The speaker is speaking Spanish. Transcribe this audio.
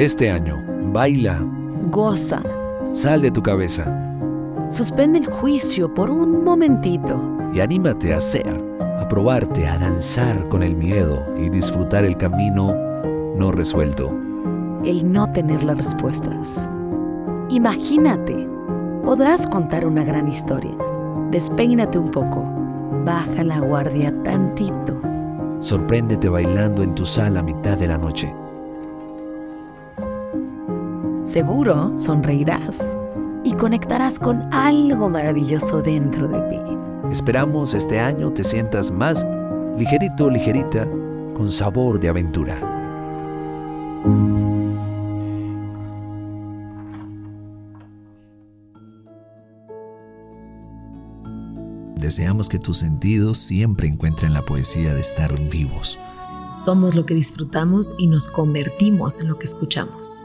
Este año, baila, Goza. sal de tu cabeza Suspende el juicio por un momentito. y anímate a ser, a probarte, a danzar con el miedo y disfrutar el camino no resuelto. El no tener las respuestas. Imagínate. Podrás contar una gran historia. Despeínate un poco. Baja la guardia tantito. Sorpréndete bailando en tu sala a mitad de la noche. Seguro sonreirás y conectarás con algo maravilloso dentro de ti. Esperamos este año te sientas más ligerito, ligerita, con sabor de aventura. Deseamos que tus sentidos siempre encuentren la poesía de estar vivos. Somos lo que disfrutamos y nos convertimos en lo que escuchamos.